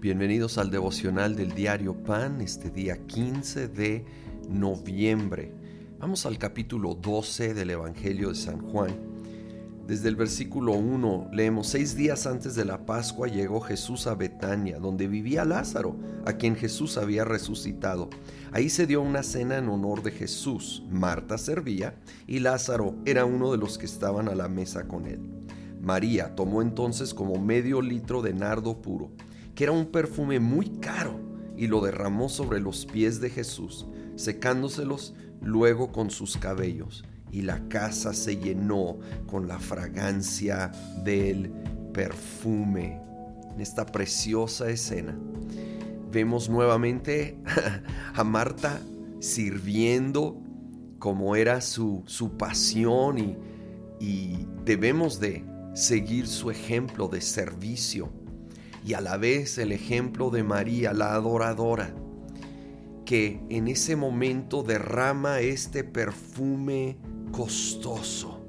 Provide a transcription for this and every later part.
Bienvenidos al devocional del diario Pan, este día 15 de noviembre. Vamos al capítulo 12 del Evangelio de San Juan. Desde el versículo 1 leemos, seis días antes de la Pascua llegó Jesús a Betania, donde vivía Lázaro, a quien Jesús había resucitado. Ahí se dio una cena en honor de Jesús. Marta servía y Lázaro era uno de los que estaban a la mesa con él. María tomó entonces como medio litro de nardo puro que era un perfume muy caro, y lo derramó sobre los pies de Jesús, secándoselos luego con sus cabellos, y la casa se llenó con la fragancia del perfume. En esta preciosa escena vemos nuevamente a Marta sirviendo como era su, su pasión y, y debemos de seguir su ejemplo de servicio y a la vez el ejemplo de María, la adoradora, que en ese momento derrama este perfume costoso,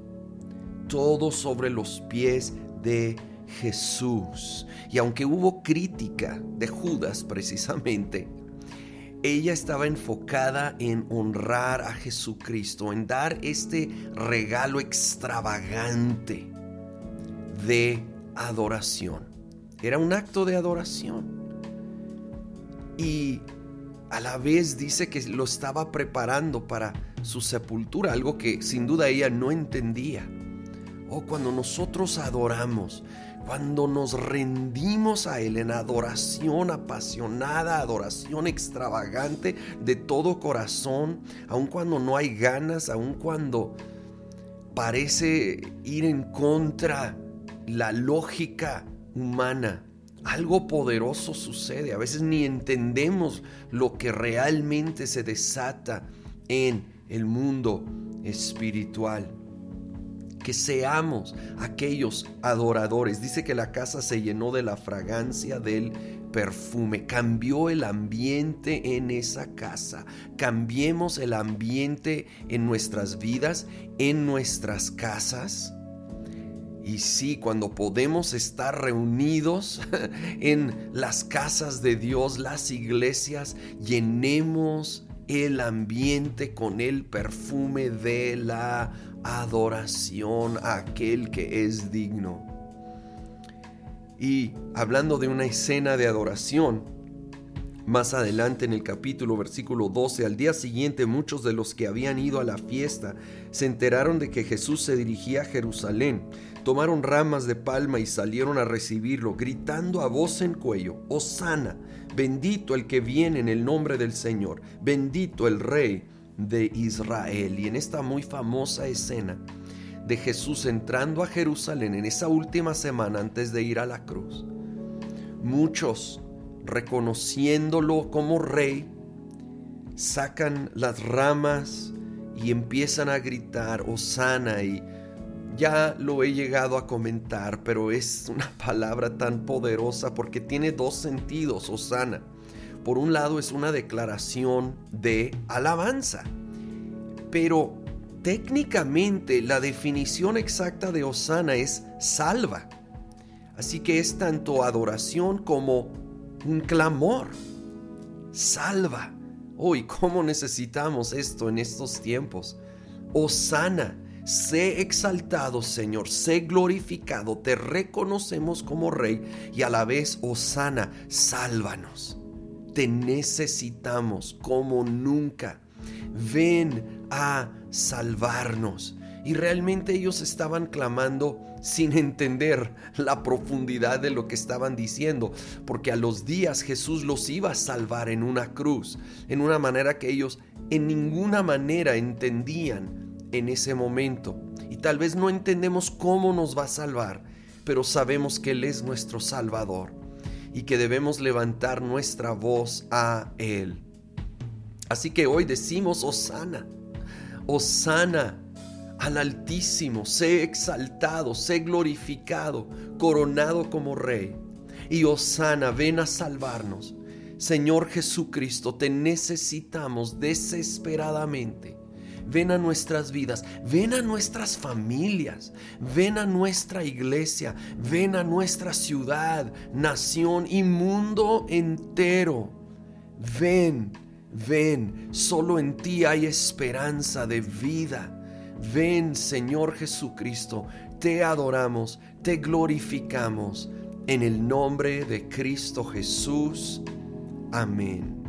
todo sobre los pies de Jesús. Y aunque hubo crítica de Judas precisamente, ella estaba enfocada en honrar a Jesucristo, en dar este regalo extravagante de adoración. Era un acto de adoración. Y a la vez dice que lo estaba preparando para su sepultura, algo que sin duda ella no entendía. Oh, cuando nosotros adoramos, cuando nos rendimos a Él en adoración apasionada, adoración extravagante de todo corazón, aun cuando no hay ganas, aun cuando parece ir en contra la lógica humana. Algo poderoso sucede. A veces ni entendemos lo que realmente se desata en el mundo espiritual. Que seamos aquellos adoradores. Dice que la casa se llenó de la fragancia del perfume. Cambió el ambiente en esa casa. Cambiemos el ambiente en nuestras vidas, en nuestras casas y sí, cuando podemos estar reunidos en las casas de Dios, las iglesias, llenemos el ambiente con el perfume de la adoración a aquel que es digno. Y hablando de una escena de adoración, más adelante en el capítulo versículo 12, al día siguiente muchos de los que habían ido a la fiesta se enteraron de que Jesús se dirigía a Jerusalén. Tomaron ramas de palma y salieron a recibirlo, gritando a voz en cuello, Osana, bendito el que viene en el nombre del Señor, bendito el Rey de Israel. Y en esta muy famosa escena de Jesús entrando a Jerusalén en esa última semana antes de ir a la cruz, muchos reconociéndolo como rey, sacan las ramas y empiezan a gritar, Osana, y ya lo he llegado a comentar, pero es una palabra tan poderosa porque tiene dos sentidos, Osana. Por un lado es una declaración de alabanza, pero técnicamente la definición exacta de Osana es salva. Así que es tanto adoración como un clamor. Salva. Hoy, ¿cómo necesitamos esto en estos tiempos? Osana, sé exaltado, Señor, sé glorificado, te reconocemos como Rey y a la vez, Osana, sálvanos. Te necesitamos como nunca. Ven a salvarnos. Y realmente ellos estaban clamando sin entender la profundidad de lo que estaban diciendo, porque a los días Jesús los iba a salvar en una cruz, en una manera que ellos en ninguna manera entendían en ese momento. Y tal vez no entendemos cómo nos va a salvar, pero sabemos que Él es nuestro Salvador y que debemos levantar nuestra voz a Él. Así que hoy decimos, Osana, Osana al Altísimo, sé exaltado, sé glorificado, coronado como Rey. Y Osana, ven a salvarnos. Señor Jesucristo, te necesitamos desesperadamente. ven a nuestras vidas, ven a nuestras familias, ven a nuestra iglesia, ven a nuestra ciudad, nación y mundo entero. Ven, ven, solo en ti hay esperanza de vida. Ven, Señor Jesucristo, te adoramos, te glorificamos. En el nombre de Cristo Jesús. Amén.